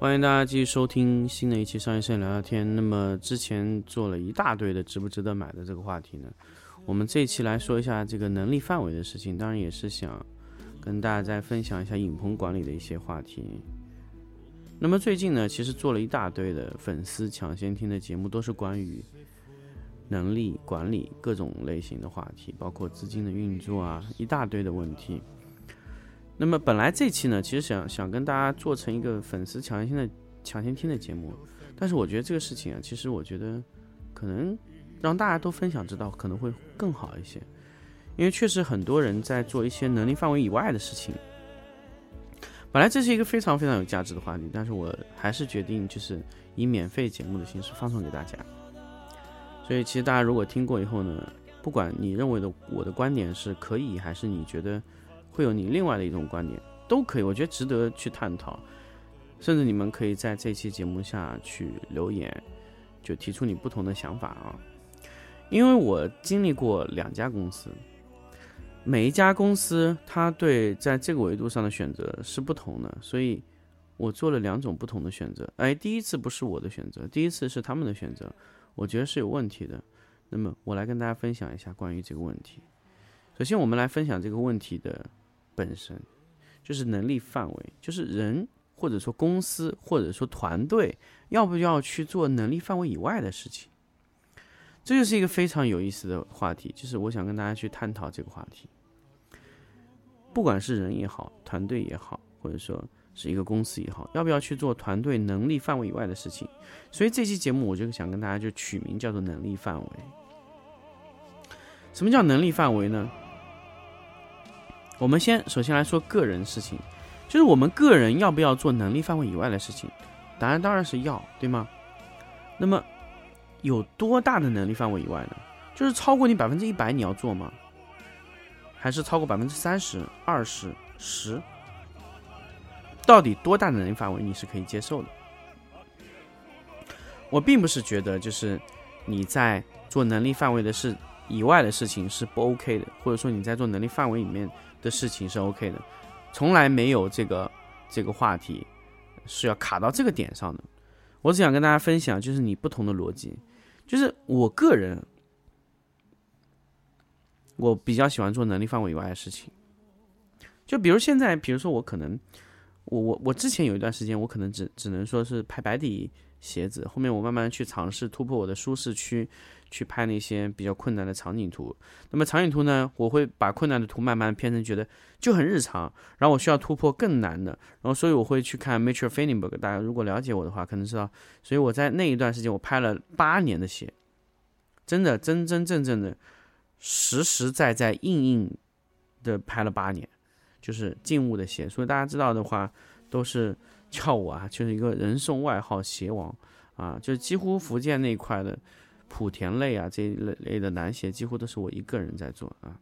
欢迎大家继续收听新的一期商业摄影聊聊天。那么之前做了一大堆的值不值得买的这个话题呢，我们这一期来说一下这个能力范围的事情，当然也是想跟大家再分享一下影棚管理的一些话题。那么最近呢，其实做了一大堆的粉丝抢先听的节目，都是关于能力管理各种类型的话题，包括资金的运作啊，一大堆的问题。那么本来这期呢，其实想想跟大家做成一个粉丝抢先的抢先听的节目，但是我觉得这个事情啊，其实我觉得可能让大家都分享知道，可能会更好一些，因为确实很多人在做一些能力范围以外的事情。本来这是一个非常非常有价值的话题，但是我还是决定就是以免费节目的形式放送给大家。所以其实大家如果听过以后呢，不管你认为的我的观点是可以，还是你觉得会有你另外的一种观点，都可以，我觉得值得去探讨。甚至你们可以在这期节目下去留言，就提出你不同的想法啊。因为我经历过两家公司，每一家公司它对在这个维度上的选择是不同的，所以我做了两种不同的选择。哎，第一次不是我的选择，第一次是他们的选择，我觉得是有问题的。那么我来跟大家分享一下关于这个问题。首先，我们来分享这个问题的本身，就是能力范围，就是人或者说公司或者说团队要不要去做能力范围以外的事情。这就是一个非常有意思的话题，就是我想跟大家去探讨这个话题。不管是人也好，团队也好，或者说是一个公司也好，要不要去做团队能力范围以外的事情？所以这期节目我就想跟大家就取名叫做能力范围。什么叫能力范围呢？我们先首先来说个人事情，就是我们个人要不要做能力范围以外的事情？答案当然是要，对吗？那么有多大的能力范围以外呢？就是超过你百分之一百你要做吗？还是超过百分之三十、二十、十？到底多大的能力范围你是可以接受的？我并不是觉得就是你在做能力范围的事以外的事情是不 OK 的，或者说你在做能力范围里面的事情是 OK 的，从来没有这个这个话题是要卡到这个点上的。我只想跟大家分享，就是你不同的逻辑，就是我个人，我比较喜欢做能力范围以外的事情。就比如现在，比如说我可能，我我我之前有一段时间，我可能只只能说是拍白底鞋子，后面我慢慢去尝试突破我的舒适区，去拍那些比较困难的场景图。那么场景图呢，我会把困难的图慢慢变成觉得就很日常，然后我需要突破更难的，然后所以我会去看 Mitchell Feinberg，大家如果了解我的话，可能知道，所以我在那一段时间我拍了八年的鞋，真的真真正正的实实在在硬硬的拍了八年，就是静物的鞋，所以大家知道的话都是。叫我啊，就是一个人送外号“鞋王”啊，就是几乎福建那一块的莆田类啊这一类类的男鞋，几乎都是我一个人在做啊。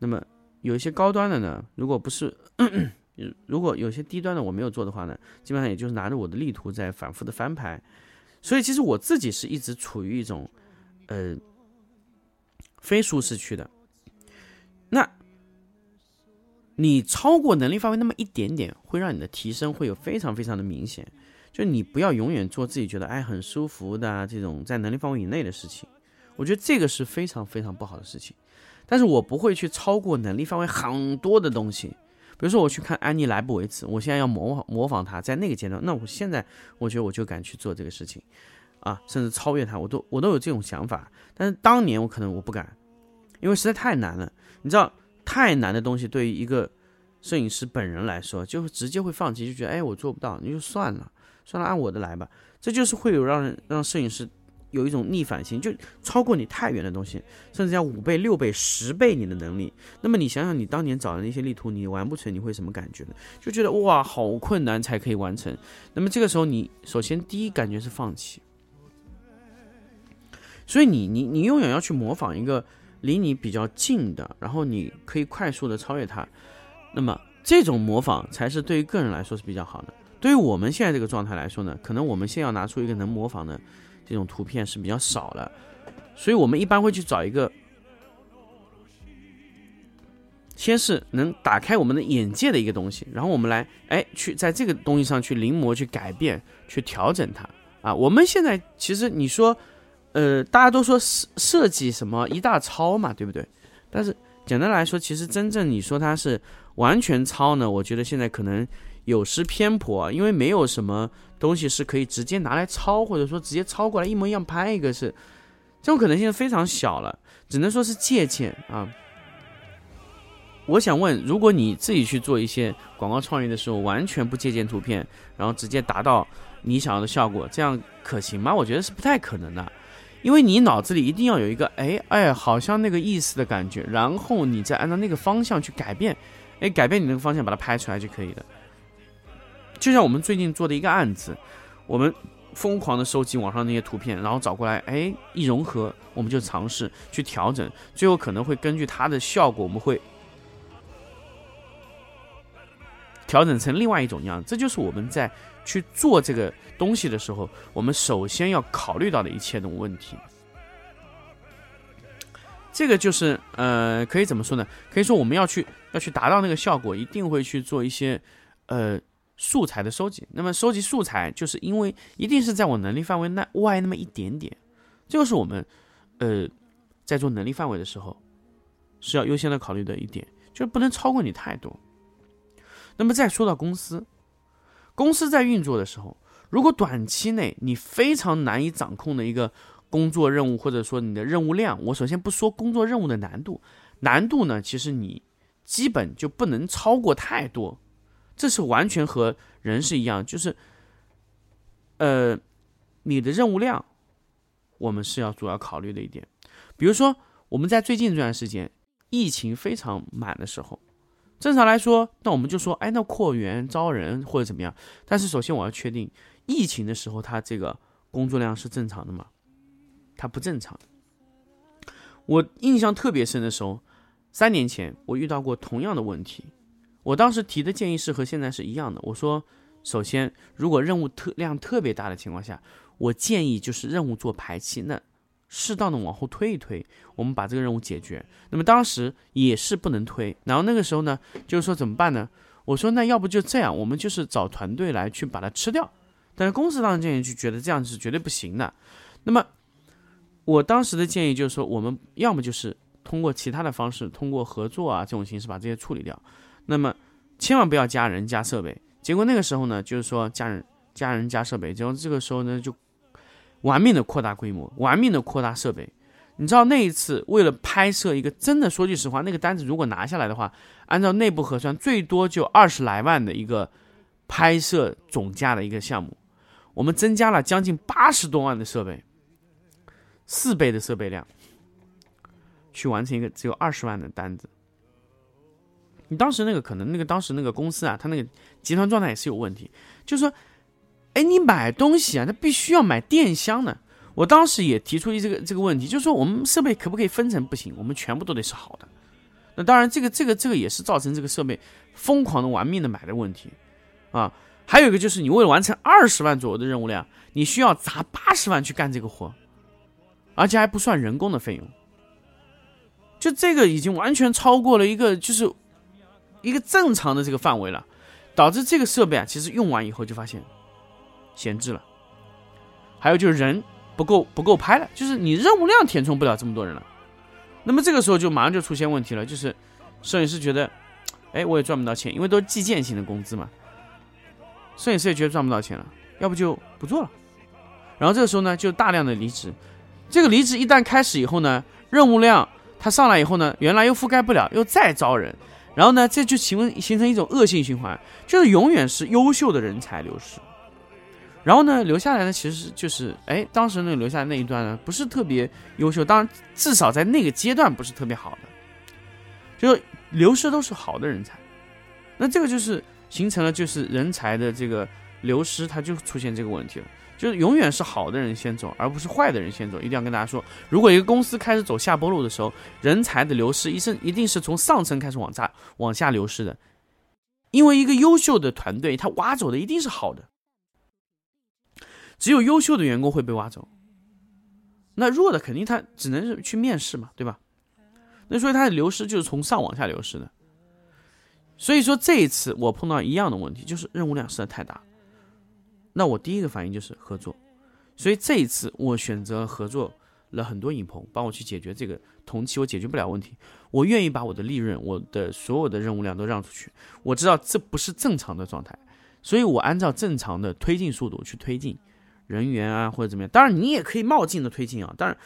那么有一些高端的呢，如果不是，如果有些低端的我没有做的话呢，基本上也就是拿着我的力图在反复的翻拍。所以其实我自己是一直处于一种呃非舒适区的。那。你超过能力范围那么一点点，会让你的提升会有非常非常的明显。就你不要永远做自己觉得哎很舒服的这种在能力范围以内的事情，我觉得这个是非常非常不好的事情。但是我不会去超过能力范围很多的东西，比如说我去看安妮莱布维茨，我现在要模仿模仿她，在那个阶段，那我现在我觉得我就敢去做这个事情，啊，甚至超越她，我都我都有这种想法。但是当年我可能我不敢，因为实在太难了，你知道。太难的东西对于一个摄影师本人来说，就直接会放弃，就觉得哎，我做不到，你就算了，算了，按我的来吧。这就是会有让人让摄影师有一种逆反心，就超过你太远的东西，甚至要五倍、六倍、十倍你的能力。那么你想想，你当年找的那些力图，你完不成，你会什么感觉呢？就觉得哇，好困难才可以完成。那么这个时候，你首先第一感觉是放弃。所以你你你永远要去模仿一个离你比较近的，然后你可以快速的超越它。那么这种模仿才是对于个人来说是比较好的。对于我们现在这个状态来说呢，可能我们先要拿出一个能模仿的这种图片是比较少了，所以我们一般会去找一个，先是能打开我们的眼界的一个东西，然后我们来哎去在这个东西上去临摹、去改变、去调整它啊。我们现在其实你说，呃，大家都说设设计什么一大抄嘛，对不对？但是简单来说，其实真正你说它是完全抄呢，我觉得现在可能。有失偏颇，因为没有什么东西是可以直接拿来抄，或者说直接抄过来一模一样拍一个，是这种可能性非常小了，只能说是借鉴啊。我想问，如果你自己去做一些广告创意的时候，完全不借鉴图片，然后直接达到你想要的效果，这样可行吗？我觉得是不太可能的，因为你脑子里一定要有一个哎哎，好像那个意思的感觉，然后你再按照那个方向去改变，哎，改变你那个方向把它拍出来就可以了。就像我们最近做的一个案子，我们疯狂的收集网上那些图片，然后找过来，哎，一融合，我们就尝试去调整，最后可能会根据它的效果，我们会调整成另外一种样子。这就是我们在去做这个东西的时候，我们首先要考虑到的一切的问题。这个就是呃，可以怎么说呢？可以说我们要去要去达到那个效果，一定会去做一些呃。素材的收集，那么收集素材，就是因为一定是在我能力范围内外那么一点点，这就是我们，呃，在做能力范围的时候，是要优先的考虑的一点，就是不能超过你太多。那么再说到公司，公司在运作的时候，如果短期内你非常难以掌控的一个工作任务，或者说你的任务量，我首先不说工作任务的难度，难度呢，其实你基本就不能超过太多。这是完全和人是一样，就是，呃，你的任务量，我们是要主要考虑的一点。比如说，我们在最近这段时间，疫情非常满的时候，正常来说，那我们就说，哎，那扩员招人或者怎么样。但是首先我要确定，疫情的时候，他这个工作量是正常的吗？它不正常。我印象特别深的时候，三年前我遇到过同样的问题。我当时提的建议是和现在是一样的。我说，首先，如果任务特量特别大的情况下，我建议就是任务做排期，那适当的往后推一推，我们把这个任务解决。那么当时也是不能推，然后那个时候呢，就是说怎么办呢？我说那要不就这样，我们就是找团队来去把它吃掉。但是公司当时建议就觉得这样是绝对不行的。那么我当时的建议就是说，我们要么就是通过其他的方式，通过合作啊这种形式把这些处理掉。那么，千万不要加人加设备。结果那个时候呢，就是说加人加人加设备，结果这个时候呢，就玩命的扩大规模，玩命的扩大设备。你知道那一次为了拍摄一个真的，说句实话，那个单子如果拿下来的话，按照内部核算，最多就二十来万的一个拍摄总价的一个项目，我们增加了将近八十多万的设备，四倍的设备量，去完成一个只有二十万的单子。你当时那个可能那个当时那个公司啊，他那个集团状态也是有问题，就是说，哎，你买东西啊，他必须要买电箱的。我当时也提出一这个这个问题，就是说我们设备可不可以分成？不行，我们全部都得是好的。那当然，这个这个这个也是造成这个设备疯狂的玩命的买的问题啊。还有一个就是，你为了完成二十万左右的任务量，你需要砸八十万去干这个活，而且还不算人工的费用。就这个已经完全超过了一个就是。一个正常的这个范围了，导致这个设备啊，其实用完以后就发现闲置了。还有就是人不够不够拍了，就是你任务量填充不了这么多人了。那么这个时候就马上就出现问题了，就是摄影师觉得，哎，我也赚不到钱，因为都是计件型的工资嘛。摄影师也觉得赚不到钱了，要不就不做了。然后这个时候呢，就大量的离职。这个离职一旦开始以后呢，任务量它上来以后呢，原来又覆盖不了，又再招人。然后呢，这就形形成一种恶性循环，就是永远是优秀的人才流失，然后呢，留下来的其实就是，哎，当时那个留下来那一段呢，不是特别优秀，当然至少在那个阶段不是特别好的，就是流失都是好的人才，那这个就是形成了就是人才的这个流失，它就出现这个问题了。就是永远是好的人先走，而不是坏的人先走。一定要跟大家说，如果一个公司开始走下坡路的时候，人才的流失一是一定是从上层开始往下往下流失的，因为一个优秀的团队，他挖走的一定是好的，只有优秀的员工会被挖走，那弱的肯定他只能是去面试嘛，对吧？那所以他的流失就是从上往下流失的。所以说这一次我碰到一样的问题，就是任务量实在太大。那我第一个反应就是合作，所以这一次我选择合作了很多影棚，帮我去解决这个同期我解决不了问题。我愿意把我的利润、我的所有的任务量都让出去。我知道这不是正常的状态，所以我按照正常的推进速度去推进人员啊或者怎么样。当然你也可以冒进的推进啊，当然，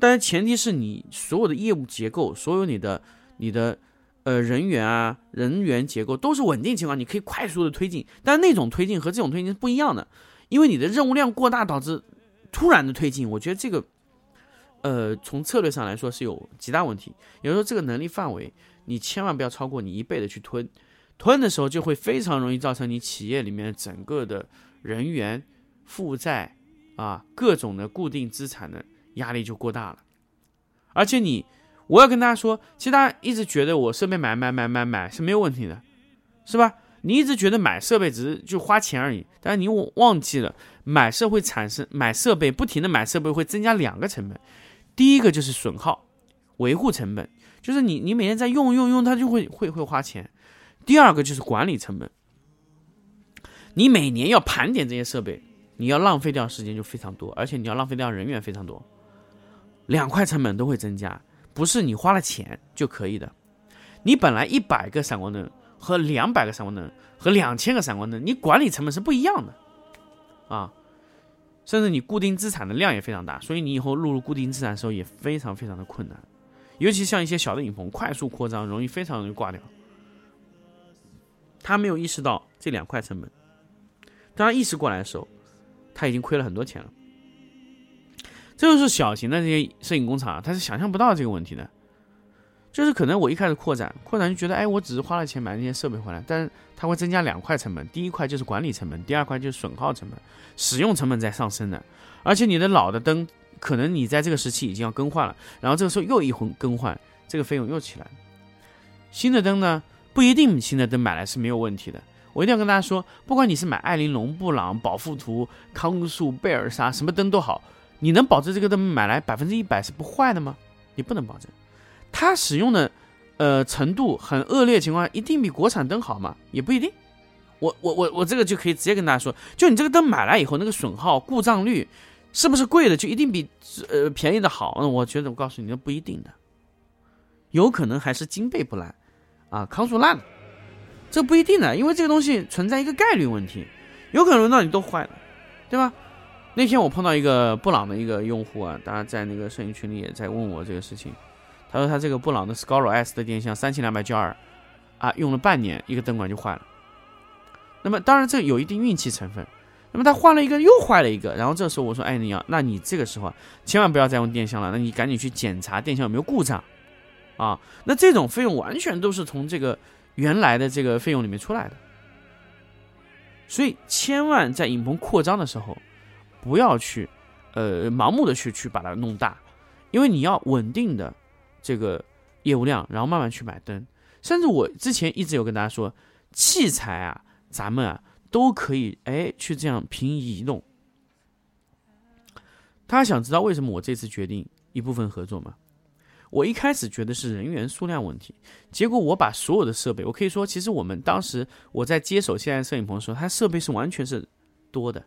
但是前提是你所有的业务结构、所有你的你的。呃，人员啊，人员结构都是稳定情况，你可以快速的推进，但那种推进和这种推进是不一样的，因为你的任务量过大导致突然的推进，我觉得这个，呃，从策略上来说是有极大问题。也就是说，这个能力范围你千万不要超过你一倍的去吞，吞的时候就会非常容易造成你企业里面整个的人员负债啊，各种的固定资产的压力就过大了，而且你。我要跟大家说，其实大家一直觉得我设备买买买买买是没有问题的，是吧？你一直觉得买设备只是就花钱而已，但是你忘记了买设会产生买设备不停的买设备会增加两个成本，第一个就是损耗、维护成本，就是你你每天在用用用它就会会会花钱；第二个就是管理成本，你每年要盘点这些设备，你要浪费掉时间就非常多，而且你要浪费掉人员非常多，两块成本都会增加。不是你花了钱就可以的，你本来一百个闪光灯和两百个闪光灯和两千个闪光灯，你管理成本是不一样的，啊，甚至你固定资产的量也非常大，所以你以后录入固定资产的时候也非常非常的困难，尤其像一些小的影棚，快速扩张容易非常容易挂掉。他没有意识到这两块成本，当他意识过来的时候，他已经亏了很多钱了。这就是小型的这些摄影工厂，他是想象不到这个问题的。就是可能我一开始扩展，扩展就觉得，哎，我只是花了钱买那些设备回来，但是它会增加两块成本，第一块就是管理成本，第二块就是损耗成本，使用成本在上升的。而且你的老的灯，可能你在这个时期已经要更换了，然后这个时候又一回更换，这个费用又起来。新的灯呢，不一定新的灯买来是没有问题的。我一定要跟大家说，不管你是买艾琳龙、布朗、宝富图、康素、贝尔莎，什么灯都好。你能保证这个灯买来百分之一百是不坏的吗？你不能保证。它使用的，呃，程度很恶劣情况，一定比国产灯好吗？也不一定。我我我我这个就可以直接跟大家说，就你这个灯买来以后，那个损耗、故障率是不是贵的就一定比呃便宜的好？那我觉得我告诉你，那不一定的，有可能还是金贝不烂啊，康素烂了，这不一定的，因为这个东西存在一个概率问题，有可能轮到你都坏了，对吧？那天我碰到一个布朗的一个用户啊，大家在那个摄影群里也在问我这个事情。他说他这个布朗的 s c o r o S 的电箱三千两百焦耳啊，用了半年，一个灯管就坏了。那么当然这有一定运气成分。那么他换了一个又坏了一个，然后这时候我说，哎，你要，那你这个时候千万不要再用电箱了，那你赶紧去检查电箱有没有故障啊。那这种费用完全都是从这个原来的这个费用里面出来的。所以千万在影棚扩张的时候。不要去，呃，盲目的去去把它弄大，因为你要稳定的这个业务量，然后慢慢去买灯。甚至我之前一直有跟大家说，器材啊，咱们啊都可以哎去这样平移移动。大家想知道为什么我这次决定一部分合作吗？我一开始觉得是人员数量问题，结果我把所有的设备，我可以说，其实我们当时我在接手现在摄影棚的时候，它设备是完全是多的。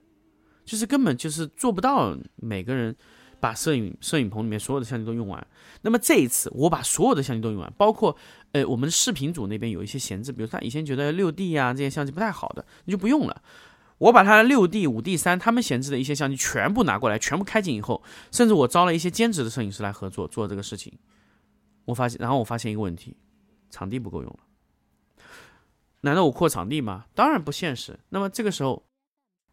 就是根本就是做不到每个人把摄影摄影棚里面所有的相机都用完。那么这一次我把所有的相机都用完，包括呃我们视频组那边有一些闲置，比如他以前觉得六 D 呀这些相机不太好的，你就不用了。我把他的六 D、五 D 三他们闲置的一些相机全部拿过来，全部开镜以后，甚至我招了一些兼职的摄影师来合作做这个事情。我发现，然后我发现一个问题，场地不够用了。难道我扩场地吗？当然不现实。那么这个时候，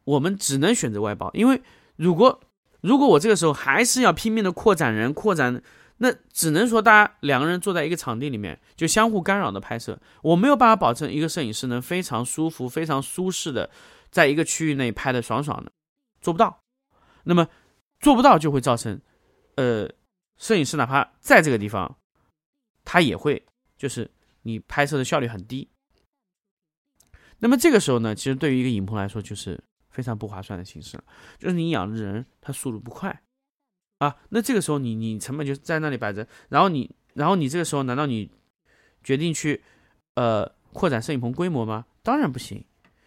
我们只能选择外包，因为如果如果我这个时候还是要拼命的扩展人、扩展，那只能说大家两个人坐在一个场地里面就相互干扰的拍摄，我没有办法保证一个摄影师能非常舒服、非常舒适的在一个区域内拍的爽爽的，做不到。那么做不到就会造成，呃，摄影师哪怕在这个地方，他也会就是你拍摄的效率很低。那么这个时候呢，其实对于一个影棚来说，就是非常不划算的形式了。就是你养的人他速度不快啊，那这个时候你你成本就在那里摆着，然后你然后你这个时候难道你决定去呃扩展摄影棚规模吗？当然不行。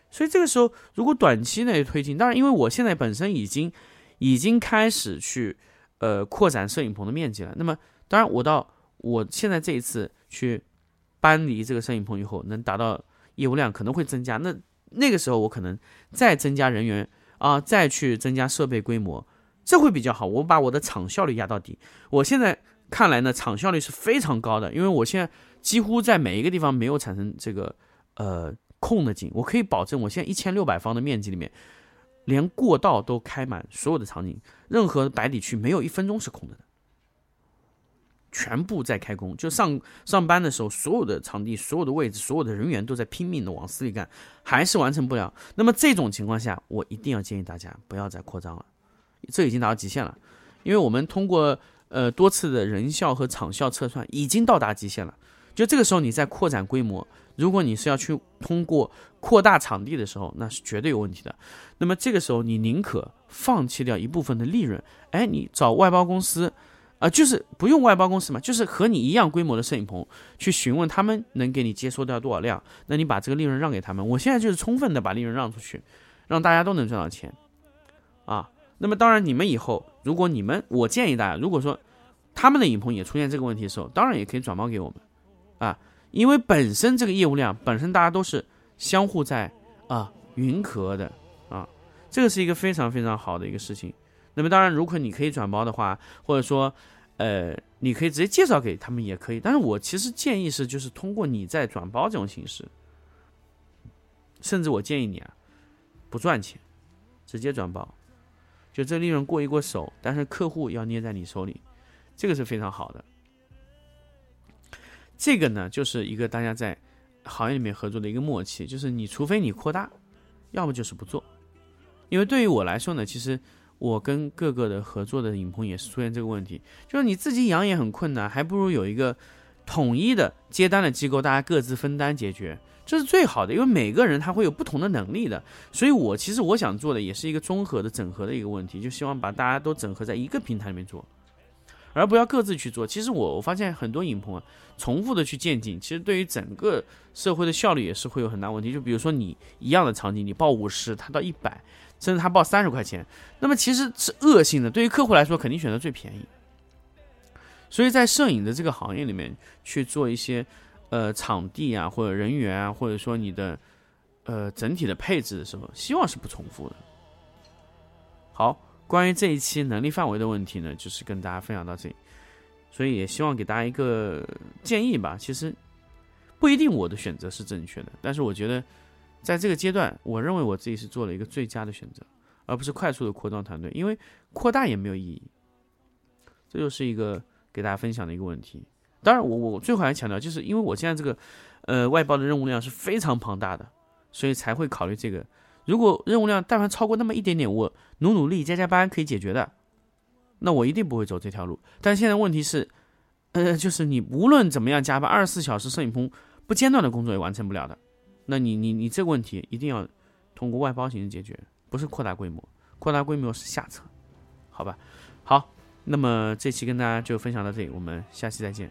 所以这个时候如果短期内推进，当然因为我现在本身已经已经开始去呃扩展摄影棚的面积了。那么当然我到我现在这一次去搬离这个摄影棚以后，能达到。业务量可能会增加，那那个时候我可能再增加人员啊，再去增加设备规模，这会比较好。我把我的场效率压到底。我现在看来呢，场效率是非常高的，因为我现在几乎在每一个地方没有产生这个呃空的景，我可以保证我现在一千六百方的面积里面，连过道都开满所有的场景，任何白底区没有一分钟是空的。全部在开工，就上上班的时候，所有的场地、所有的位置、所有的人员都在拼命的往死里干，还是完成不了。那么这种情况下，我一定要建议大家不要再扩张了，这已经达到极限了。因为我们通过呃多次的人效和场效测算，已经到达极限了。就这个时候你在扩展规模，如果你是要去通过扩大场地的时候，那是绝对有问题的。那么这个时候你宁可放弃掉一部分的利润，哎，你找外包公司。啊，就是不用外包公司嘛，就是和你一样规模的摄影棚去询问他们能给你接收掉多少量，那你把这个利润让给他们。我现在就是充分的把利润让出去，让大家都能赚到钱，啊，那么当然你们以后如果你们，我建议大家，如果说他们的影棚也出现这个问题的时候，当然也可以转包给我们，啊，因为本身这个业务量本身大家都是相互在啊云和的啊，这个是一个非常非常好的一个事情。那么当然，如果你可以转包的话，或者说，呃，你可以直接介绍给他们也可以。但是我其实建议是，就是通过你在转包这种形式，甚至我建议你啊，不赚钱，直接转包，就这利润过一过手，但是客户要捏在你手里，这个是非常好的。这个呢，就是一个大家在行业里面合作的一个默契，就是你除非你扩大，要么就是不做。因为对于我来说呢，其实。我跟各个的合作的影棚也是出现这个问题，就是你自己养也很困难，还不如有一个统一的接单的机构，大家各自分担解决，这是最好的。因为每个人他会有不同的能力的，所以我其实我想做的也是一个综合的整合的一个问题，就希望把大家都整合在一个平台里面做，而不要各自去做。其实我我发现很多影棚啊，重复的去渐进，其实对于整个社会的效率也是会有很大问题。就比如说你一样的场景，你报五十，他到一百。甚至他报三十块钱，那么其实是恶性的。对于客户来说，肯定选择最便宜。所以在摄影的这个行业里面去做一些，呃，场地啊，或者人员啊，或者说你的，呃，整体的配置的时候，希望是不重复的。好，关于这一期能力范围的问题呢，就是跟大家分享到这里。所以也希望给大家一个建议吧。其实不一定我的选择是正确的，但是我觉得。在这个阶段，我认为我自己是做了一个最佳的选择，而不是快速的扩张团队，因为扩大也没有意义。这就是一个给大家分享的一个问题。当然，我我最后还强调，就是因为我现在这个呃外包的任务量是非常庞大的，所以才会考虑这个。如果任务量但凡超过那么一点点，我努努力加加班可以解决的，那我一定不会走这条路。但现在问题是，呃，就是你无论怎么样加班，二十四小时摄影棚不间断的工作也完成不了的。那你你你这个问题一定要通过外包形式解决，不是扩大规模，扩大规模是下策，好吧？好，那么这期跟大家就分享到这里，我们下期再见。